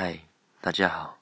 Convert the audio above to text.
嗨大家好。